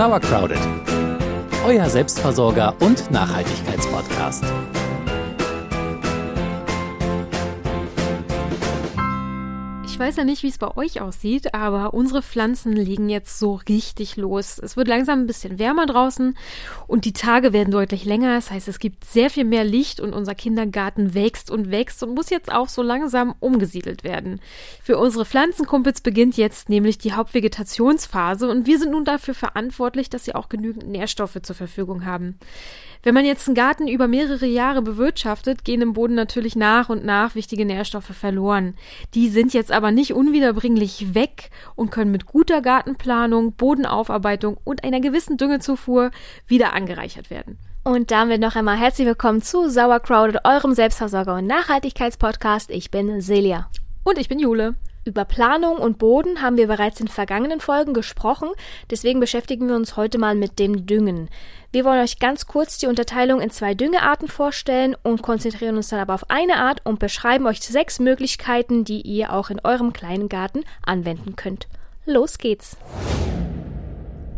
Sauercrowded, euer Selbstversorger und Nachhaltigkeitspodcast. Weiß ja nicht, wie es bei euch aussieht, aber unsere Pflanzen legen jetzt so richtig los. Es wird langsam ein bisschen wärmer draußen und die Tage werden deutlich länger. Das heißt, es gibt sehr viel mehr Licht und unser Kindergarten wächst und wächst und muss jetzt auch so langsam umgesiedelt werden. Für unsere Pflanzenkumpels beginnt jetzt nämlich die Hauptvegetationsphase und wir sind nun dafür verantwortlich, dass sie auch genügend Nährstoffe zur Verfügung haben. Wenn man jetzt einen Garten über mehrere Jahre bewirtschaftet, gehen im Boden natürlich nach und nach wichtige Nährstoffe verloren. Die sind jetzt aber nicht unwiederbringlich weg und können mit guter Gartenplanung, Bodenaufarbeitung und einer gewissen Düngezufuhr wieder angereichert werden. Und damit noch einmal herzlich willkommen zu Sauercrowded, eurem Selbstversorger- und Nachhaltigkeitspodcast. Ich bin Celia. Und ich bin Jule. Über Planung und Boden haben wir bereits in vergangenen Folgen gesprochen, deswegen beschäftigen wir uns heute mal mit dem Düngen. Wir wollen euch ganz kurz die Unterteilung in zwei Düngearten vorstellen und konzentrieren uns dann aber auf eine Art und beschreiben euch sechs Möglichkeiten, die ihr auch in eurem kleinen Garten anwenden könnt. Los geht's!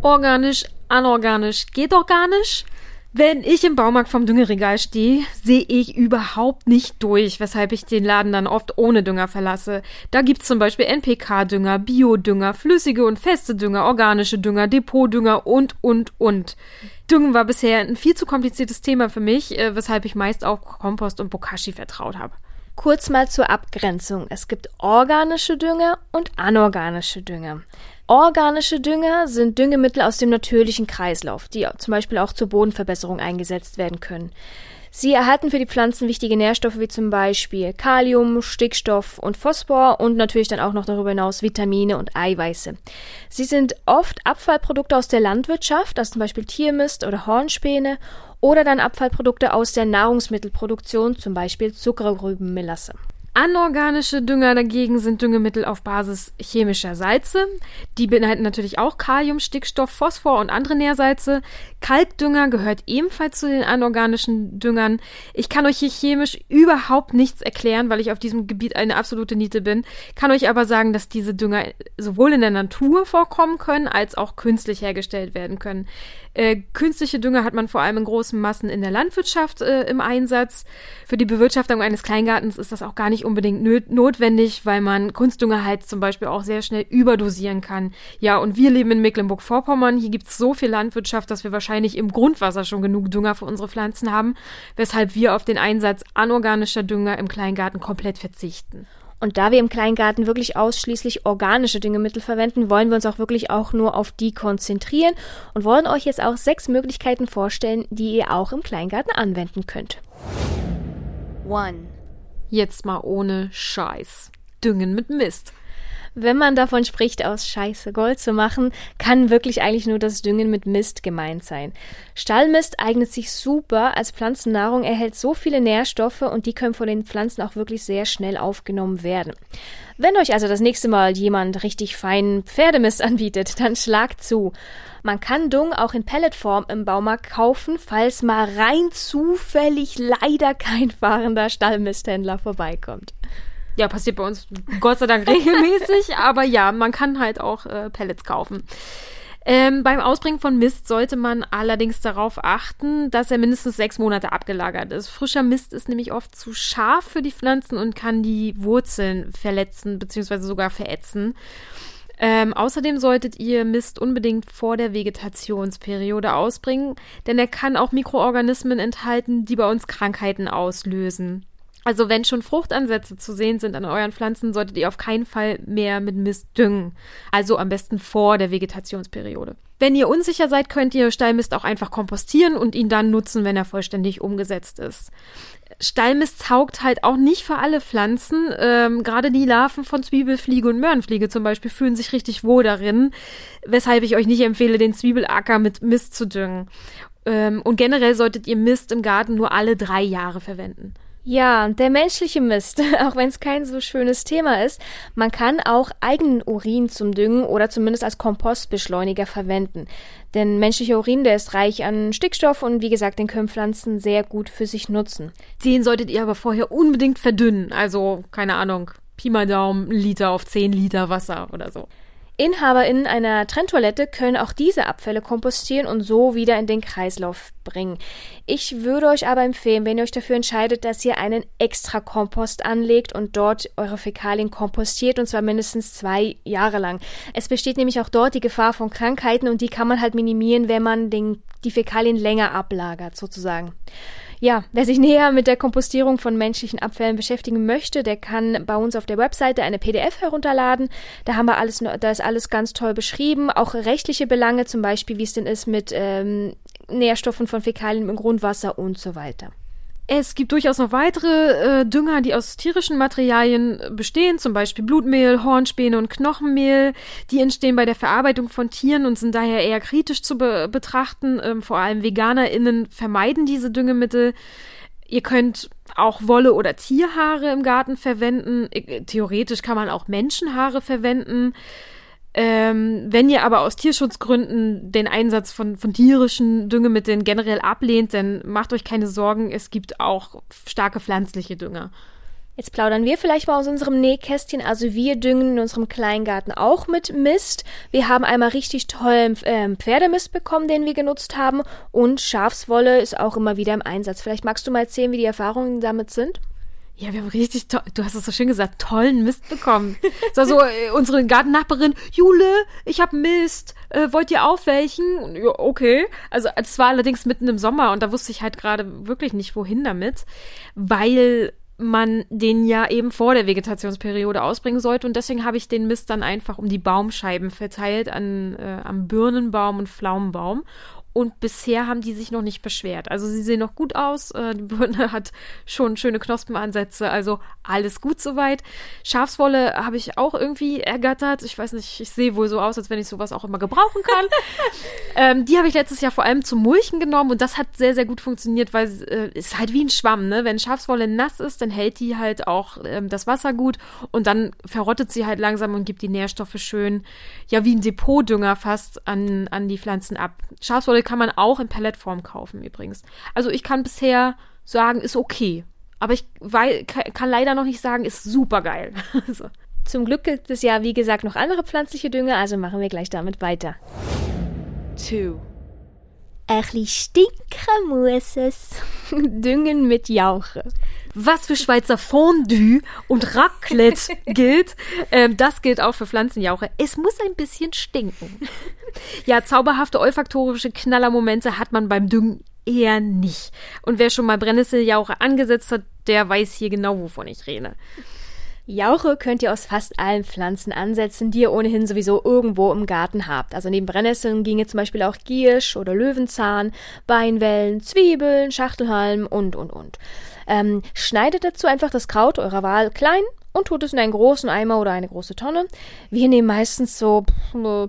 Organisch, anorganisch, geht nicht. Wenn ich im Baumarkt vom Düngeregal stehe, sehe ich überhaupt nicht durch, weshalb ich den Laden dann oft ohne Dünger verlasse. Da gibt's zum Beispiel NPK-Dünger, Biodünger, flüssige und feste Dünger, organische Dünger, Depotdünger und, und, und. Düngen war bisher ein viel zu kompliziertes Thema für mich, äh, weshalb ich meist auf Kompost und Bokashi vertraut habe. Kurz mal zur Abgrenzung. Es gibt organische Dünger und anorganische Dünger. Organische Dünger sind Düngemittel aus dem natürlichen Kreislauf, die zum Beispiel auch zur Bodenverbesserung eingesetzt werden können. Sie erhalten für die Pflanzen wichtige Nährstoffe wie zum Beispiel Kalium, Stickstoff und Phosphor und natürlich dann auch noch darüber hinaus Vitamine und Eiweiße. Sie sind oft Abfallprodukte aus der Landwirtschaft, also zum Beispiel Tiermist oder Hornspäne, oder dann Abfallprodukte aus der Nahrungsmittelproduktion, zum Beispiel Zuckerrübenmelasse. Anorganische Dünger dagegen sind Düngemittel auf Basis chemischer Salze. Die beinhalten natürlich auch Kalium, Stickstoff, Phosphor und andere Nährsalze. Kalkdünger gehört ebenfalls zu den anorganischen Düngern. Ich kann euch hier chemisch überhaupt nichts erklären, weil ich auf diesem Gebiet eine absolute Niete bin. Kann euch aber sagen, dass diese Dünger sowohl in der Natur vorkommen können, als auch künstlich hergestellt werden können. Äh, künstliche Dünger hat man vor allem in großen Massen in der Landwirtschaft äh, im Einsatz. Für die Bewirtschaftung eines Kleingartens ist das auch gar nicht unbedingt notwendig, weil man Kunstdünger halt zum Beispiel auch sehr schnell überdosieren kann. Ja, und wir leben in Mecklenburg-Vorpommern. Hier gibt es so viel Landwirtschaft, dass wir wahrscheinlich im Grundwasser schon genug Dünger für unsere Pflanzen haben, weshalb wir auf den Einsatz anorganischer Dünger im Kleingarten komplett verzichten. Und da wir im Kleingarten wirklich ausschließlich organische Düngemittel verwenden, wollen wir uns auch wirklich auch nur auf die konzentrieren und wollen euch jetzt auch sechs Möglichkeiten vorstellen, die ihr auch im Kleingarten anwenden könnt. One. Jetzt mal ohne Scheiß. Düngen mit Mist. Wenn man davon spricht, aus Scheiße Gold zu machen, kann wirklich eigentlich nur das Düngen mit Mist gemeint sein. Stallmist eignet sich super als Pflanzennahrung, erhält so viele Nährstoffe und die können von den Pflanzen auch wirklich sehr schnell aufgenommen werden. Wenn euch also das nächste Mal jemand richtig feinen Pferdemist anbietet, dann schlagt zu. Man kann Dung auch in Pelletform im Baumarkt kaufen, falls mal rein zufällig leider kein fahrender Stallmisthändler vorbeikommt. Ja, passiert bei uns Gott sei Dank regelmäßig, aber ja, man kann halt auch äh, Pellets kaufen. Ähm, beim Ausbringen von Mist sollte man allerdings darauf achten, dass er mindestens sechs Monate abgelagert ist. Frischer Mist ist nämlich oft zu scharf für die Pflanzen und kann die Wurzeln verletzen bzw. sogar verätzen. Ähm, außerdem solltet ihr Mist unbedingt vor der Vegetationsperiode ausbringen, denn er kann auch Mikroorganismen enthalten, die bei uns Krankheiten auslösen. Also wenn schon Fruchtansätze zu sehen sind an euren Pflanzen, solltet ihr auf keinen Fall mehr mit Mist düngen. Also am besten vor der Vegetationsperiode. Wenn ihr unsicher seid, könnt ihr Stallmist auch einfach kompostieren und ihn dann nutzen, wenn er vollständig umgesetzt ist. Stallmist taugt halt auch nicht für alle Pflanzen. Ähm, Gerade die Larven von Zwiebelfliege und Möhrenfliege zum Beispiel fühlen sich richtig wohl darin, weshalb ich euch nicht empfehle, den Zwiebelacker mit Mist zu düngen. Ähm, und generell solltet ihr Mist im Garten nur alle drei Jahre verwenden. Ja, der menschliche Mist, auch wenn es kein so schönes Thema ist, man kann auch eigenen Urin zum Düngen oder zumindest als Kompostbeschleuniger verwenden. Denn menschlicher Urin, der ist reich an Stickstoff und wie gesagt, den können Pflanzen sehr gut für sich nutzen. Den solltet ihr aber vorher unbedingt verdünnen. Also, keine Ahnung, Pi mal Daumen, Liter auf 10 Liter Wasser oder so. InhaberInnen einer Trenntoilette können auch diese Abfälle kompostieren und so wieder in den Kreislauf bringen. Ich würde euch aber empfehlen, wenn ihr euch dafür entscheidet, dass ihr einen extra Kompost anlegt und dort eure Fäkalien kompostiert und zwar mindestens zwei Jahre lang. Es besteht nämlich auch dort die Gefahr von Krankheiten und die kann man halt minimieren, wenn man den, die Fäkalien länger ablagert, sozusagen. Ja, wer sich näher mit der Kompostierung von menschlichen Abfällen beschäftigen möchte, der kann bei uns auf der Webseite eine PDF herunterladen. Da haben wir alles, da ist alles ganz toll beschrieben, auch rechtliche Belange, zum Beispiel, wie es denn ist mit ähm, Nährstoffen von Fäkalien im Grundwasser und so weiter. Es gibt durchaus noch weitere äh, Dünger, die aus tierischen Materialien bestehen, zum Beispiel Blutmehl, Hornspäne und Knochenmehl. Die entstehen bei der Verarbeitung von Tieren und sind daher eher kritisch zu be betrachten. Ähm, vor allem VeganerInnen vermeiden diese Düngemittel. Ihr könnt auch Wolle oder Tierhaare im Garten verwenden. Äh, theoretisch kann man auch Menschenhaare verwenden. Ähm, wenn ihr aber aus Tierschutzgründen den Einsatz von, von tierischen Düngemitteln generell ablehnt, dann macht euch keine Sorgen, es gibt auch starke pflanzliche Dünger. Jetzt plaudern wir vielleicht mal aus unserem Nähkästchen. Also wir düngen in unserem Kleingarten auch mit Mist. Wir haben einmal richtig tollen ähm, Pferdemist bekommen, den wir genutzt haben. Und Schafswolle ist auch immer wieder im Einsatz. Vielleicht magst du mal erzählen, wie die Erfahrungen damit sind? Ja, wir haben richtig toll, du hast es so schön gesagt, tollen Mist bekommen. so, äh, unsere Gartennachbarin, Jule, ich hab Mist, äh, wollt ihr auch welchen? Ja, okay. Also es war allerdings mitten im Sommer und da wusste ich halt gerade wirklich nicht, wohin damit, weil man den ja eben vor der Vegetationsperiode ausbringen sollte und deswegen habe ich den Mist dann einfach um die Baumscheiben verteilt an äh, am Birnenbaum und Pflaumenbaum und bisher haben die sich noch nicht beschwert. Also sie sehen noch gut aus. Äh, die Birne hat schon schöne Knospenansätze. Also alles gut soweit. Schafswolle habe ich auch irgendwie ergattert. Ich weiß nicht, ich sehe wohl so aus, als wenn ich sowas auch immer gebrauchen kann. ähm, die habe ich letztes Jahr vor allem zum Mulchen genommen und das hat sehr, sehr gut funktioniert, weil es äh, ist halt wie ein Schwamm. Ne? Wenn Schafswolle nass ist, dann hält die halt auch ähm, das Wasser gut und dann verrottet sie halt langsam und gibt die Nährstoffe schön, ja wie ein Depotdünger fast an, an die Pflanzen ab. Schafswolle kann man auch in Palettform kaufen übrigens. Also ich kann bisher sagen, ist okay. Aber ich weil, kann leider noch nicht sagen, ist super geil. so. Zum Glück gibt es ja, wie gesagt, noch andere pflanzliche Dünger, also machen wir gleich damit weiter. Two. Ein bisschen stinken muss es. Düngen mit Jauche. Was für Schweizer Fondue und Raclette gilt, ähm, das gilt auch für Pflanzenjauche. Es muss ein bisschen stinken. Ja, zauberhafte olfaktorische Knallermomente hat man beim Düngen eher nicht. Und wer schon mal Brennnesseljauche angesetzt hat, der weiß hier genau, wovon ich rede. Jauche könnt ihr aus fast allen Pflanzen ansetzen, die ihr ohnehin sowieso irgendwo im Garten habt. Also neben Brennnesseln ginge zum Beispiel auch Giersch oder Löwenzahn, Beinwellen, Zwiebeln, Schachtelhalm und, und, und. Ähm, schneidet dazu einfach das Kraut eurer Wahl klein und tut es in einen großen Eimer oder eine große Tonne. Wir nehmen meistens so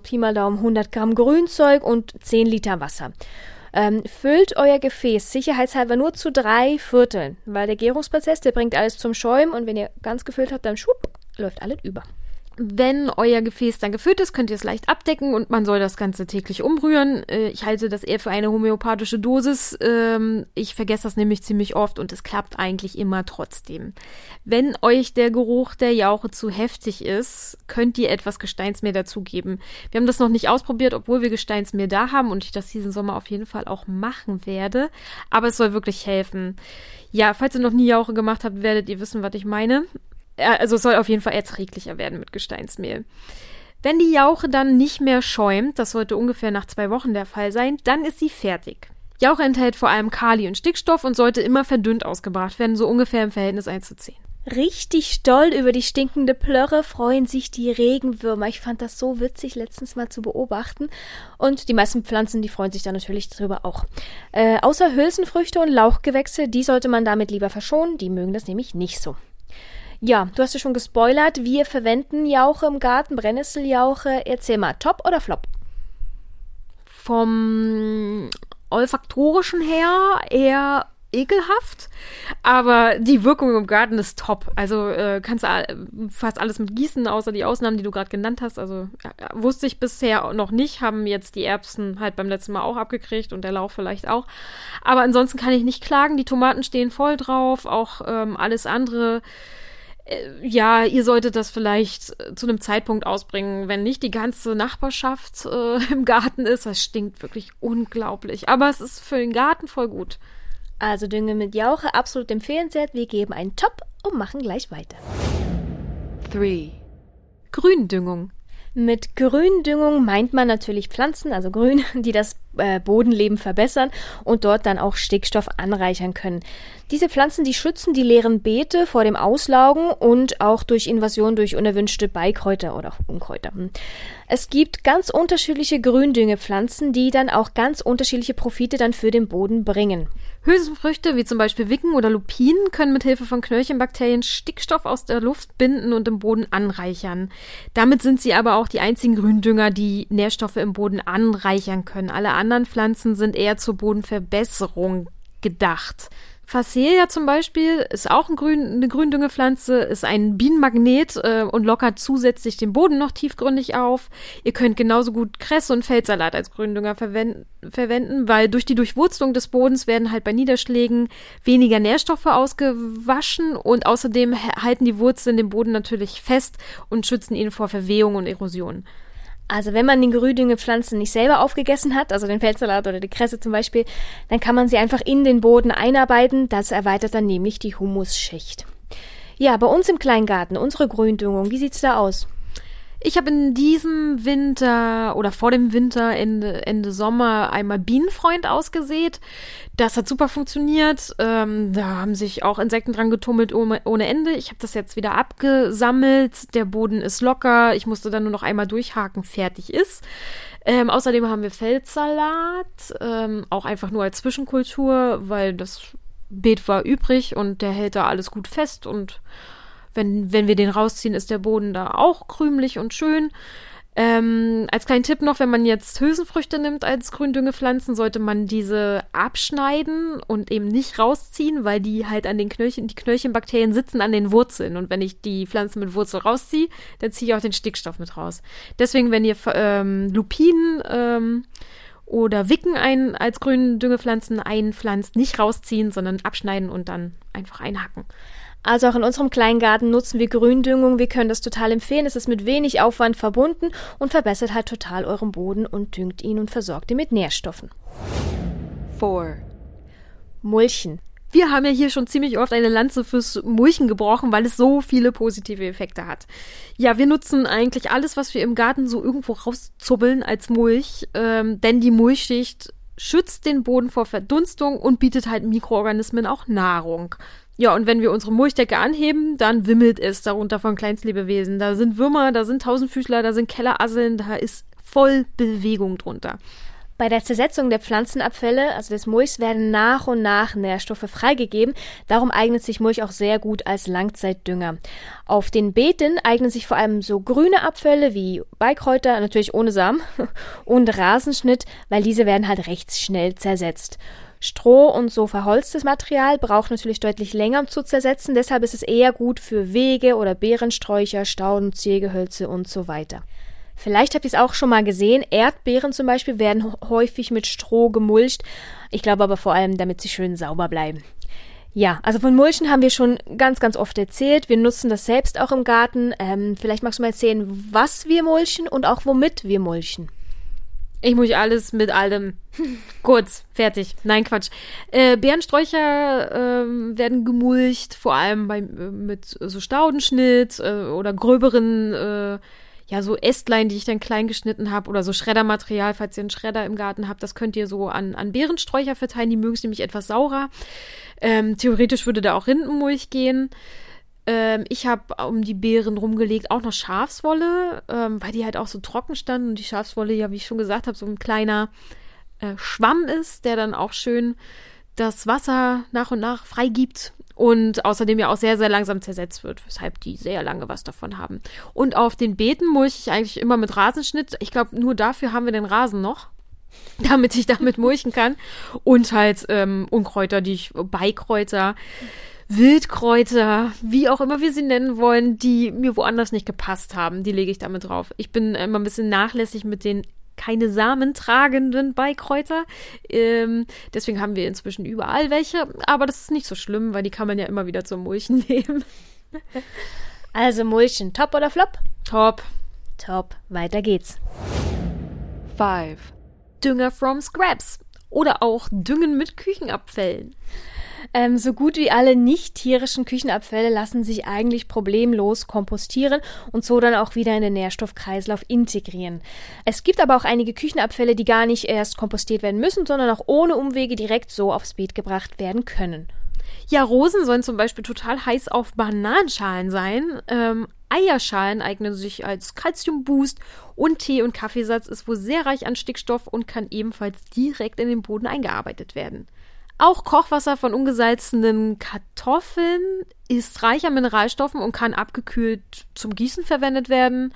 Pi mal Daumen 100 Gramm Grünzeug und 10 Liter Wasser. Ähm, füllt euer Gefäß sicherheitshalber nur zu drei Vierteln, weil der Gärungsprozess, der bringt alles zum Schäumen und wenn ihr ganz gefüllt habt, dann schwupp, läuft alles über. Wenn euer Gefäß dann gefüllt ist, könnt ihr es leicht abdecken und man soll das Ganze täglich umrühren. Äh, ich halte das eher für eine homöopathische Dosis. Ähm, ich vergesse das nämlich ziemlich oft und es klappt eigentlich immer trotzdem. Wenn euch der Geruch der Jauche zu heftig ist, könnt ihr etwas Gesteinsmeer dazugeben. Wir haben das noch nicht ausprobiert, obwohl wir Gesteinsmeer da haben und ich das diesen Sommer auf jeden Fall auch machen werde. Aber es soll wirklich helfen. Ja, falls ihr noch nie Jauche gemacht habt, werdet ihr wissen, was ich meine also es soll auf jeden Fall erträglicher werden mit Gesteinsmehl. Wenn die Jauche dann nicht mehr schäumt, das sollte ungefähr nach zwei Wochen der Fall sein, dann ist sie fertig. Jauche enthält vor allem Kali und Stickstoff und sollte immer verdünnt ausgebracht werden, so ungefähr im Verhältnis 1 zu 10. Richtig stolz über die stinkende Plörre freuen sich die Regenwürmer. Ich fand das so witzig, letztens mal zu beobachten. Und die meisten Pflanzen, die freuen sich da natürlich darüber auch. Äh, außer Hülsenfrüchte und Lauchgewächse, die sollte man damit lieber verschonen. Die mögen das nämlich nicht so. Ja, du hast ja schon gespoilert. Wir verwenden Jauche im Garten, Brennnesseljauche. Erzähl mal, top oder flop? Vom olfaktorischen her eher ekelhaft, aber die Wirkung im Garten ist top. Also äh, kannst du fast alles mit gießen, außer die Ausnahmen, die du gerade genannt hast. Also äh, wusste ich bisher noch nicht, haben jetzt die Erbsen halt beim letzten Mal auch abgekriegt und der Lauch vielleicht auch. Aber ansonsten kann ich nicht klagen. Die Tomaten stehen voll drauf, auch ähm, alles andere Äh, ja, ihr solltet das vielleicht äh, zu einem Zeitpunkt ausbringen, wenn nicht die ganze Nachbarschaft äh, im Garten ist. Das stinkt wirklich unglaublich. Aber es ist für den Garten voll gut. Also Dünge mit Jauche absolut empfehlenswert. Wir geben einen Top und machen gleich weiter. 3. Gründüngung. Mit Gründüngung meint man natürlich Pflanzen, also Grün, die das äh, Bodenleben verbessern und dort dann auch Stickstoff anreichern können. Diese Pflanzen, die schützen die leeren Beete vor dem Auslaugen und auch durch Invasion durch unerwünschte Beikräuter oder Unkräuter. Hm. Es gibt ganz unterschiedliche Gründüngepflanzen, die dann auch ganz unterschiedliche Profite dann für den Boden bringen. Hülsenfrüchte wie zum Beispiel Wicken oder Lupinen können mit Hilfe von Knöllchenbakterien Stickstoff aus der Luft binden und im Boden anreichern. Damit sind sie aber auch die einzigen Gründünger, die Nährstoffe im Boden anreichern können. Alle anderen Pflanzen sind eher zur Bodenverbesserung gedacht. Phacelia zum Beispiel ist auch ein Grün, eine Gründüngepflanze, ist ein Bienenmagnet äh, und lockert zusätzlich den Boden noch tiefgründig auf. Ihr könnt genauso gut Kresse und Feldsalat als Gründünger verwenden, verwenden, weil durch die Durchwurzelung des Bodens werden halt bei Niederschlägen weniger Nährstoffe ausgewaschen und außerdem halten die Wurzeln den Boden natürlich fest und schützen ihn vor Verwehung und Erosion. Also wenn man die Gerühdüngepflanzen nicht selber aufgegessen hat, also den Feldsalat oder die Kresse zum Beispiel, dann kann man sie einfach in den Boden einarbeiten. Das erweitert dann nämlich die Humusschicht. Ja, bei uns im Kleingarten, unsere Gründüngung, wie sieht's da aus? Ich habe in diesem Winter oder vor dem Winter, Ende, Ende Sommer, einmal Bienenfreund ausgesät. Das hat super funktioniert. Ähm, da haben sich auch Insekten dran getummelt ohne Ende. Ich habe das jetzt wieder abgesammelt. Der Boden ist locker. Ich musste dann nur noch einmal durchhaken. Fertig ist. Ähm, außerdem haben wir Feldsalat. Ähm, auch einfach nur als Zwischenkultur, weil das Beet war übrig und der hält da alles gut fest und wenn, wenn wir den rausziehen, ist der Boden da auch krümelig und schön. Ähm, als kleinen Tipp noch, wenn man jetzt Hülsenfrüchte nimmt als Gründüngepflanzen, sollte man diese abschneiden und eben nicht rausziehen, weil die halt an den Knöllchen, die Knöllchenbakterien sitzen an den Wurzeln. Und wenn ich die Pflanzen mit Wurzel rausziehe, dann ziehe ich auch den Stickstoff mit raus. Deswegen, wenn ihr ähm, Lupinen ähm, oder Wicken ein, als Gründüngepflanzen einpflanzt, nicht rausziehen, sondern abschneiden und dann einfach einhacken. Also auch in unserem Kleingarten nutzen wir Gründüngung. Wir können das total empfehlen. Es ist mit wenig Aufwand verbunden und verbessert halt total euren Boden und düngt ihn und versorgt ihn mit Nährstoffen. 4. Mulchen. Wir haben ja hier schon ziemlich oft eine Lanze fürs Mulchen gebrochen, weil es so viele positive Effekte hat. Ja, wir nutzen eigentlich alles, was wir im Garten so irgendwo rauszubbeln als Mulch, ähm, denn die Mulchschicht schützt den Boden vor Verdunstung und bietet halt Mikroorganismen auch Nahrung. Ja, und wenn wir unsere Mulchdecke anheben, dann wimmelt es darunter von Kleinstlebewesen. Da sind Würmer, da sind Tausendfüßler, da sind Kellerasseln, da ist voll Bewegung drunter. Bei der Zersetzung der Pflanzenabfälle, also des Mulchs, werden nach und nach Nährstoffe freigegeben. Darum eignet sich Mulch auch sehr gut als Langzeitdünger. Auf den Beeten eignen sich vor allem so grüne Abfälle wie Beikräuter, natürlich ohne Samen, und Rasenschnitt, weil diese werden halt recht schnell zersetzt. Stroh und so verholztes Material braucht natürlich deutlich länger um zu zersetzen, deshalb ist es eher gut für Wege oder Beerensträucher, Stauden, Ziergehölze und so weiter. Vielleicht habt ihr es auch schon mal gesehen, Erdbeeren zum Beispiel werden häufig mit Stroh gemulcht. Ich glaube aber vor allem, damit sie schön sauber bleiben. Ja, also von Mulchen haben wir schon ganz, ganz oft erzählt. Wir nutzen das selbst auch im Garten. Ähm, vielleicht magst du mal erzählen, was wir mulchen und auch womit wir mulchen. Ich muss alles mit allem. Kurz, fertig. Nein, Quatsch. Äh, Bärensträucher äh, werden gemulcht, vor allem bei, mit so Staudenschnitt äh, oder gröberen, äh, ja, so Ästlein, die ich dann klein geschnitten habe oder so Schreddermaterial, falls ihr einen Schredder im Garten habt, das könnt ihr so an, an Beerensträucher verteilen. Die mögen es nämlich etwas saurer. Ähm, theoretisch würde da auch Rindenmulch gehen. Ähm, ich habe um die Beeren rumgelegt auch noch Schafswolle, ähm, weil die halt auch so trocken standen und die Schafswolle, ja, wie ich schon gesagt habe, so ein kleiner äh, Schwamm ist, der dann auch schön das Wasser nach und nach freigibt und außerdem ja auch sehr, sehr langsam zersetzt wird, weshalb die sehr lange was davon haben. Und auf den Beeten mulche ich eigentlich immer mit Rasenschnitt. Ich glaube, nur dafür haben wir den Rasen noch damit ich damit mulchen kann. Und halt ähm, Unkräuter, die ich, Beikräuter, Wildkräuter, wie auch immer wir sie nennen wollen, die mir woanders nicht gepasst haben, die lege ich damit drauf. Ich bin immer ein bisschen nachlässig mit den keine Samen tragenden Beikräuter. Ähm, deswegen haben wir inzwischen überall welche. Aber das ist nicht so schlimm, weil die kann man ja immer wieder zum Mulchen nehmen. Also Mulchen, top oder flop? Top. Top. Weiter geht's. 5. Dünger from Scraps. Oder auch Düngen mit Küchenabfällen. Ähm, so gut wie alle nicht tierischen Küchenabfälle lassen sich eigentlich problemlos kompostieren und so dann auch wieder in den Nährstoffkreislauf integrieren. Es gibt aber auch einige Küchenabfälle, die gar nicht erst kompostiert werden müssen, sondern auch ohne Umwege direkt so aufs Beet gebracht werden können. Ja, Rosen sollen zum Beispiel total heiß auf Bananenschalen sein. Ähm, Eierschalen eignen sich als Calciumboost und Tee- und Kaffeesatz ist wohl sehr reich an Stickstoff und kann ebenfalls direkt in den Boden eingearbeitet werden. Auch Kochwasser von ungesalzenen Kartoffeln ist reich an Mineralstoffen und kann abgekühlt zum Gießen verwendet werden.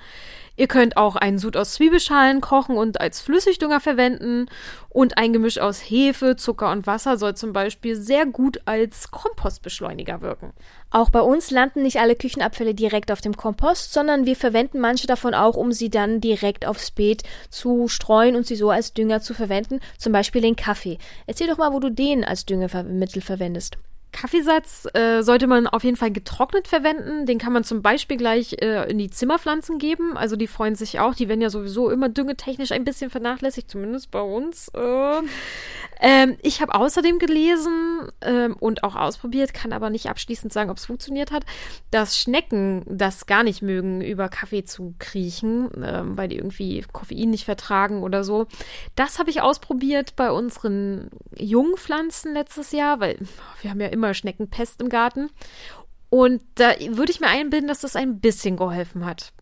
Ihr könnt auch einen Sud aus Zwiebelschalen kochen und als Flüssigdünger verwenden. Und ein Gemisch aus Hefe, Zucker und Wasser soll zum Beispiel sehr gut als Kompostbeschleuniger wirken. Auch bei uns landen nicht alle Küchenabfälle direkt auf dem Kompost, sondern wir verwenden manche davon auch, um sie dann direkt aufs Beet zu streuen und sie so als Dünger zu verwenden, zum Beispiel den Kaffee. Erzähl doch mal, wo du den als Düngemittel verwendest. Kaffeesatz äh, sollte man auf jeden Fall getrocknet verwenden. Den kann man zum Beispiel gleich äh, in die Zimmerpflanzen geben. Also die freuen sich auch. Die werden ja sowieso immer düngetechnisch ein bisschen vernachlässigt, zumindest bei uns. Äh. Ähm, ich habe außerdem gelesen ähm, und auch ausprobiert, kann aber nicht abschließend sagen, ob es funktioniert hat, dass Schnecken das gar nicht mögen, über Kaffee zu kriechen, ähm, weil die irgendwie Koffein nicht vertragen oder so. Das habe ich ausprobiert bei unseren Jungpflanzen letztes Jahr, weil wir haben ja immer Schneckenpest im Garten. Und da würde ich mir einbilden, dass das ein bisschen geholfen hat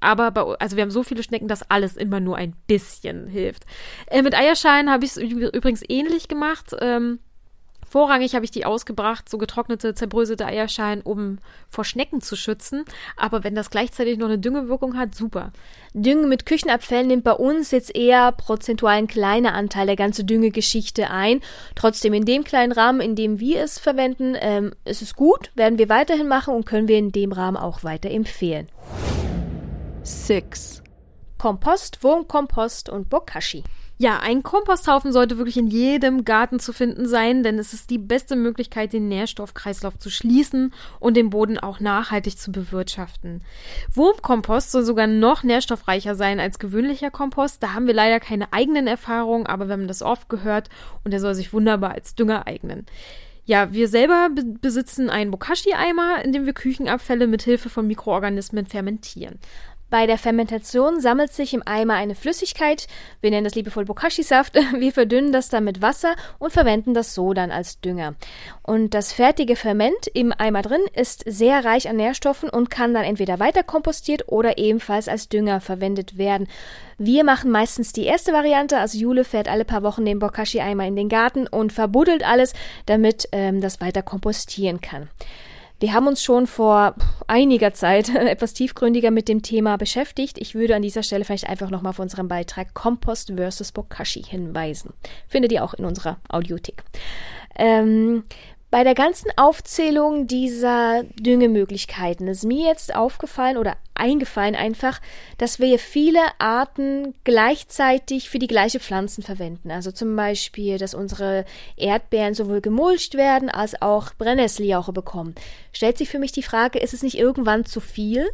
aber bei, also wir haben so viele Schnecken, dass alles immer nur ein bisschen hilft. Äh, mit Eierschalen habe ich es übrigens ähnlich gemacht. Ähm, Vorrangig habe ich die ausgebracht, so getrocknete, zerbröselte Eierschalen, um vor Schnecken zu schützen. Aber wenn das gleichzeitig noch eine Düngewirkung hat, super. Düngen mit Küchenabfällen nimmt bei uns jetzt eher prozentual ein kleiner Anteil der ganzen Düngegeschichte ein. Trotzdem in dem kleinen Rahmen, in dem wir es verwenden, ähm, ist es gut, werden wir weiterhin machen und können wir in dem Rahmen auch weiter empfehlen. 6. Kompost, Wurmkompost und Bokashi. Ja, ein Komposthaufen sollte wirklich in jedem Garten zu finden sein, denn es ist die beste Möglichkeit, den Nährstoffkreislauf zu schließen und den Boden auch nachhaltig zu bewirtschaften. Wurmkompost soll sogar noch nährstoffreicher sein als gewöhnlicher Kompost. Da haben wir leider keine eigenen Erfahrungen, aber wir haben das oft gehört und er soll sich wunderbar als Dünger eignen. Ja, wir selber be besitzen einen Bokashi-Eimer, in dem wir Küchenabfälle mit Hilfe von Mikroorganismen fermentieren. Bei der Fermentation sammelt sich im Eimer eine Flüssigkeit, wir nennen das liebevoll Bokashi-Saft, wir verdünnen das dann mit Wasser und verwenden das so dann als Dünger. Und das fertige Ferment im Eimer drin ist sehr reich an Nährstoffen und kann dann entweder weiter kompostiert oder ebenfalls als Dünger verwendet werden. Wir machen meistens die erste Variante, also Jule fährt alle paar Wochen den Bokashi-Eimer in den Garten und verbuddelt alles, damit ähm, das weiter kompostieren kann. Wir haben uns schon vor einiger Zeit etwas tiefgründiger mit dem Thema beschäftigt. Ich würde an dieser Stelle vielleicht einfach nochmal auf unseren Beitrag Kompost versus Bokashi hinweisen. Findet ihr auch in unserer Audiothek. Ähm, bei der ganzen Aufzählung dieser Düngemöglichkeiten ist mir jetzt aufgefallen oder eingefallen einfach, dass wir viele Arten gleichzeitig für die gleiche Pflanzen verwenden. Also zum Beispiel, dass unsere Erdbeeren sowohl gemulcht werden als auch Brennnesseljauche bekommen. Stellt sich für mich die Frage, ist es nicht irgendwann zu viel?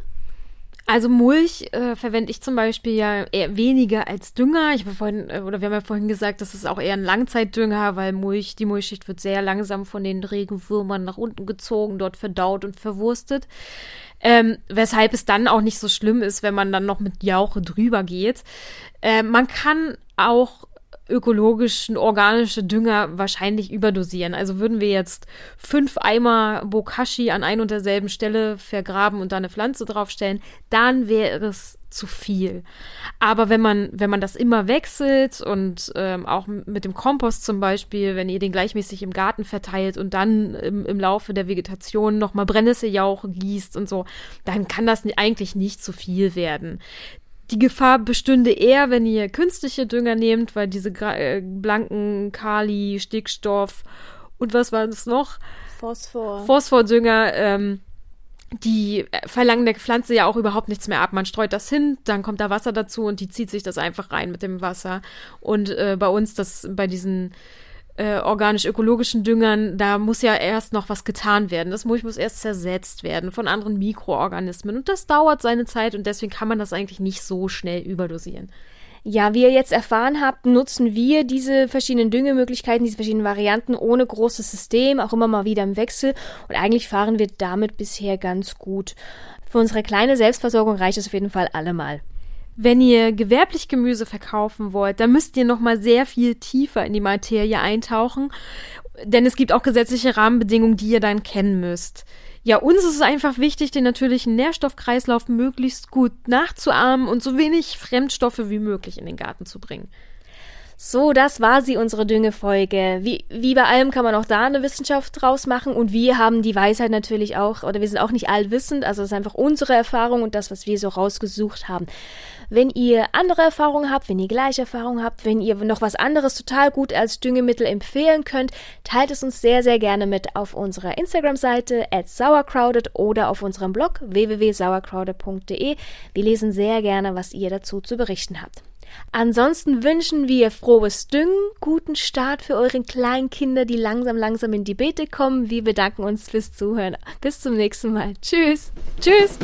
Also Mulch äh, verwende ich zum Beispiel ja eher weniger als Dünger. Ich habe vorhin, äh, oder wir haben ja vorhin gesagt, das ist auch eher ein Langzeitdünger, weil Mulch, die Mulchschicht wird sehr langsam von den Regenwürmern nach unten gezogen, dort verdaut und verwurstet. Ähm, weshalb es dann auch nicht so schlimm ist, wenn man dann noch mit Jauche drüber geht. Äh, man kann auch ökologischen, organische Dünger wahrscheinlich überdosieren. Also würden wir jetzt fünf Eimer Bokashi an ein und derselben Stelle vergraben und da eine Pflanze draufstellen, dann wäre es zu viel. Aber wenn man, wenn man das immer wechselt und ähm, auch mit dem Kompost zum Beispiel, wenn ihr den gleichmäßig im Garten verteilt und dann im, im Laufe der Vegetation nochmal Brennnesseljauche gießt und so, dann kann das eigentlich nicht zu viel werden. Die Gefahr bestünde eher, wenn ihr künstliche Dünger nehmt, weil diese äh, blanken Kali, Stickstoff und was war das noch? Phosphor. Phosphordünger, ähm, die verlangen der Pflanze ja auch überhaupt nichts mehr ab. Man streut das hin, dann kommt da Wasser dazu und die zieht sich das einfach rein mit dem Wasser. Und äh, bei uns, das bei diesen äh, organisch-ökologischen Düngern, da muss ja erst noch was getan werden. Das Mulch muss erst zersetzt werden von anderen Mikroorganismen. Und das dauert seine Zeit und deswegen kann man das eigentlich nicht so schnell überdosieren. Ja, wie ihr jetzt erfahren habt, nutzen wir diese verschiedenen Düngemöglichkeiten, diese verschiedenen Varianten ohne großes System, auch immer mal wieder im Wechsel. Und eigentlich fahren wir damit bisher ganz gut. Für unsere kleine Selbstversorgung reicht es auf jeden Fall allemal. Wenn ihr gewerblich Gemüse verkaufen wollt, dann müsst ihr noch mal sehr viel tiefer in die Materie eintauchen, denn es gibt auch gesetzliche Rahmenbedingungen, die ihr dann kennen müsst. Ja, uns ist es einfach wichtig, den natürlichen Nährstoffkreislauf möglichst gut nachzuahmen und so wenig Fremdstoffe wie möglich in den Garten zu bringen. So, das war sie, unsere Düngefolge. Wie, wie bei allem kann man auch da eine Wissenschaft draus machen und wir haben die Weisheit natürlich auch, oder wir sind auch nicht allwissend, also es ist einfach unsere Erfahrung und das, was wir so rausgesucht haben. Wenn ihr andere Erfahrungen habt, wenn ihr gleiche Erfahrungen habt, wenn ihr noch was anderes total gut als Düngemittel empfehlen könnt, teilt es uns sehr, sehr gerne mit auf unserer Instagram-Seite at sauercrowded oder auf unserem Blog www.sauercrowded.de. Wir lesen sehr gerne, was ihr dazu zu berichten habt. Ansonsten wünschen wir frohes Düngen, guten Start für eure kleinen Kinder, die langsam, langsam in die Beete kommen. Wir bedanken uns fürs Zuhören. Bis zum nächsten Mal. Tschüss. Tschüss.